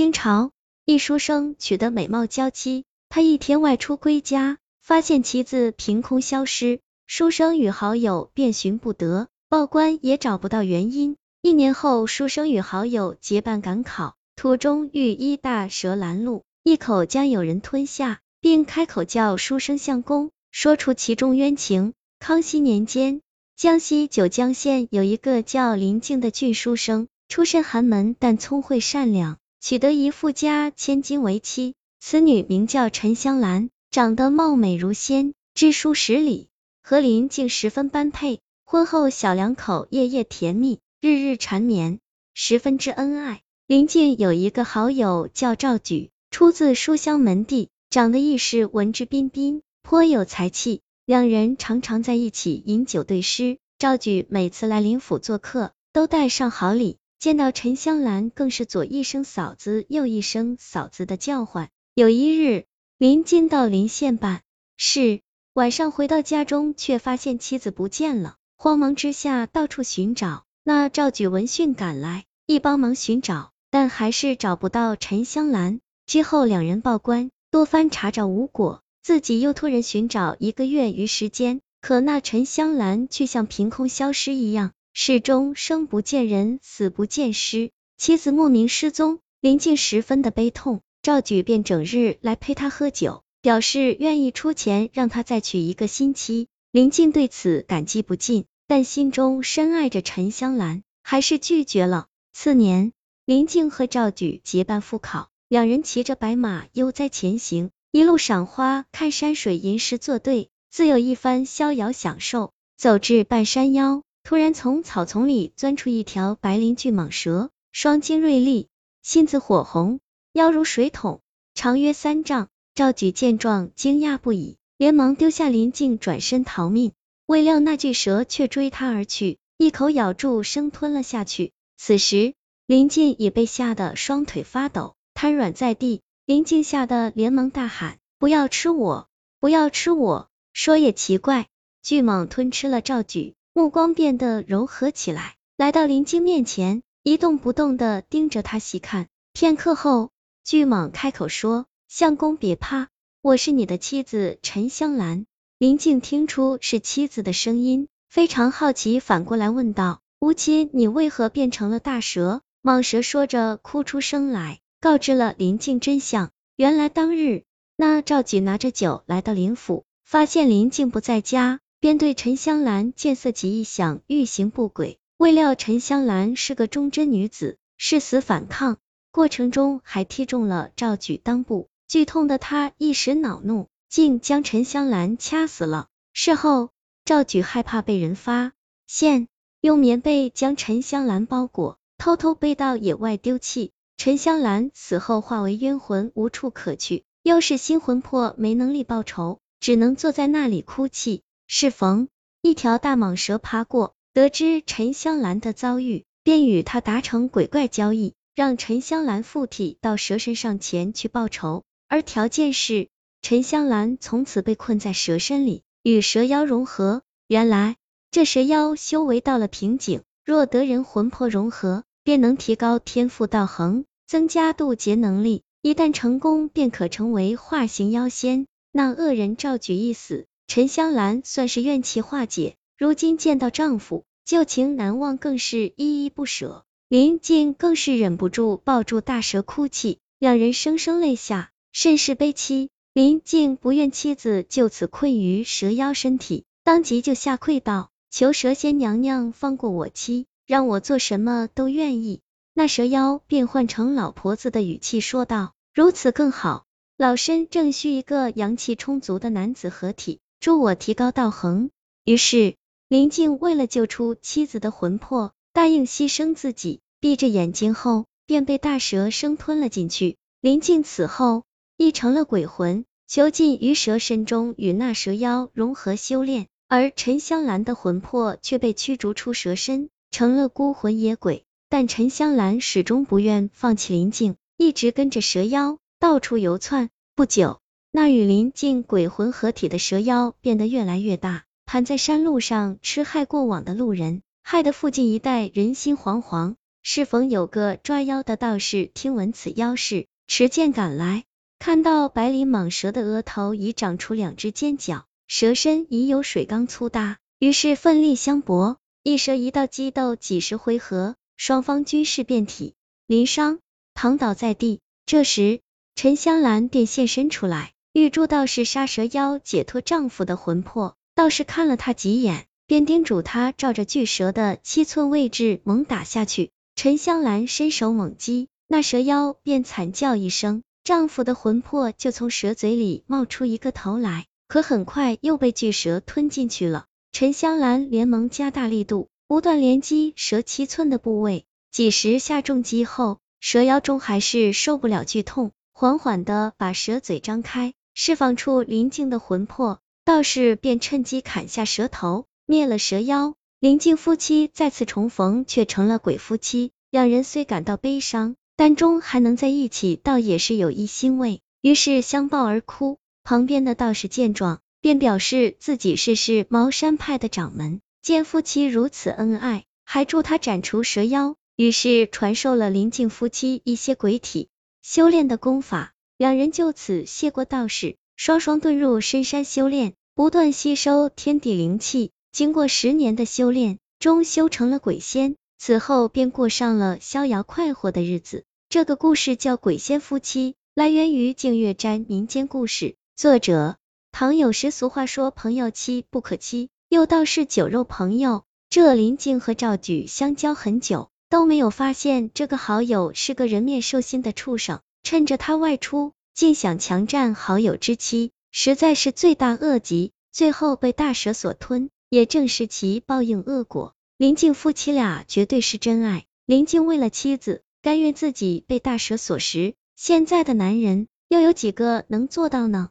清朝一书生娶得美貌娇妻，他一天外出归家，发现妻子凭空消失，书生与好友遍寻不得，报官也找不到原因。一年后，书生与好友结伴赶考，途中遇一大蛇拦路，一口将有人吞下，并开口叫书生相公，说出其中冤情。康熙年间，江西九江县有一个叫林静的俊书生，出身寒门，但聪慧善良，娶得一富家千金为妻。此女名叫陈香兰，长得貌美如仙，知书识礼，和林静十分般配。婚后，小两口夜夜甜蜜。日日缠绵，十分之恩爱。林静有一个好友叫赵举，出自书香门第，长得亦是文质彬彬，颇有才气。两人常常在一起饮酒对诗。赵举每次来林府做客，都带上好礼。见到陈香兰，更是左一声嫂子，右一声嫂子的叫唤。有一日，临近到临县办事，晚上回到家中，却发现妻子不见了，慌忙之下到处寻找。那赵举闻讯赶来，一帮忙寻找，但还是找不到陈香兰。之后两人报官，多番查找无果，自己又托人寻找一个月余时间，可那陈香兰却像凭空消失一样，始终生不见人，死不见尸，妻子莫名失踪。林静十分的悲痛，赵举便整日来陪他喝酒，表示愿意出钱让他再娶一个新妻。林静对此感激不尽。但心中深爱着陈香兰，还是拒绝了。次年，林静和赵举结伴赴考，两人骑着白马悠哉前行，一路赏花、看山水、吟诗作对，自有一番逍遥享受。走至半山腰，突然从草丛里钻出一条白鳞巨蟒蛇，双睛锐利，心子火红，腰如水桶，长约三丈。赵举见状，惊讶不已，连忙丢下林静，转身逃命。未料那巨蛇却追他而去，一口咬住，生吞了下去。此时林静也被吓得双腿发抖，瘫软在地。林静吓得连忙大喊：“不要吃我，不要吃我！”说也奇怪，巨蟒吞吃了赵举，目光变得柔和起来，来到林静面前，一动不动的盯着他细看。片刻后，巨蟒开口说：“相公别怕，我是你的妻子陈香兰。”林静听出是妻子的声音，非常好奇，反过来问道：“吴妻，你为何变成了大蛇？”蟒蛇说着，哭出声来，告知了林静真相。原来当日，那赵举拿着酒来到林府，发现林静不在家，便对陈香兰见色起意，想欲行不轨。未料陈香兰是个忠贞女子，誓死反抗，过程中还踢中了赵举裆部，剧痛的他一时恼怒。竟将陈香兰掐死了。事后，赵举害怕被人发现，用棉被将陈香兰包裹，偷偷背到野外丢弃。陈香兰死后化为冤魂，无处可去。又是新魂魄没能力报仇，只能坐在那里哭泣。适逢一条大蟒蛇爬过，得知陈香兰的遭遇，便与他达成鬼怪交易，让陈香兰附体到蛇身上前去报仇，而条件是。陈香兰从此被困在蛇身里，与蛇妖融合。原来这蛇妖修为到了瓶颈，若得人魂魄融合，便能提高天赋道行，增加渡劫能力。一旦成功，便可成为化形妖仙。那恶人赵举一死，陈香兰算是怨气化解。如今见到丈夫，旧情难忘，更是依依不舍。林静更是忍不住抱住大蛇哭泣，两人声声泪下，甚是悲戚。林静不愿妻子就此困于蛇妖身体，当即就下跪道：“求蛇仙娘娘放过我妻，让我做什么都愿意。”那蛇妖便换成老婆子的语气说道：“如此更好，老身正需一个阳气充足的男子合体，助我提高道行。”于是林静为了救出妻子的魂魄，答应牺牲自己，闭着眼睛后便被大蛇生吞了进去。林静此后。亦成了鬼魂，囚禁于蛇身中，与那蛇妖融合修炼。而陈香兰的魂魄却被驱逐出蛇身，成了孤魂野鬼。但陈香兰始终不愿放弃林静，一直跟着蛇妖到处游窜。不久，那与林静鬼魂合体的蛇妖变得越来越大，盘在山路上吃害过往的路人，害得附近一带人心惶惶。适逢有个抓妖的道士听闻此妖事，持剑赶来，看到百里蟒蛇的额头已长出两只尖角，蛇身已有水缸粗大，于是奋力相搏，一蛇一道激斗几十回合，双方均是遍体鳞伤，躺倒在地。这时陈香兰便现身出来，欲助道士杀蛇妖，解脱丈夫的魂魄。道士看了他几眼，便叮嘱他照着巨蛇的七寸位置猛打下去。陈香兰伸手猛击，那蛇妖便惨叫一声，丈夫的魂魄就从蛇嘴里冒出一个头来，可很快又被巨蛇吞进去了。陈香兰连忙加大力度，不断连击蛇七寸的部位。几十下重击后，蛇妖终还是受不了剧痛，缓缓的把蛇嘴张开，释放出林静的魂魄。道士便趁机砍下蛇头，灭了蛇妖。林静夫妻再次重逢，却成了鬼夫妻。两人虽感到悲伤，但终还能在一起，倒也是有一欣慰。于是相抱而哭。旁边的道士见状，便表示自己是是茅山派的掌门，见夫妻如此恩爱，还助他斩除蛇妖，于是传授了林静夫妻一些鬼体修炼的功法。两人就此谢过道士，双双遁入深山修炼。不断吸收天地灵气，经过十年的修炼，终修成了鬼仙。此后便过上了逍遥快活的日子。这个故事叫《鬼仙夫妻》，来源于净月斋民间故事，作者唐有时。俗话说，朋友妻不可欺，又道是酒肉朋友。这林静和赵举相交很久，都没有发现这个好友是个人面兽心的畜生，趁着他外出，竟想强占好友之妻。实在是罪大恶极，最后被大蛇所吞，也正是其报应恶果。林静夫妻俩绝对是真爱，林静为了妻子，甘愿自己被大蛇所食。现在的男人又有几个能做到呢？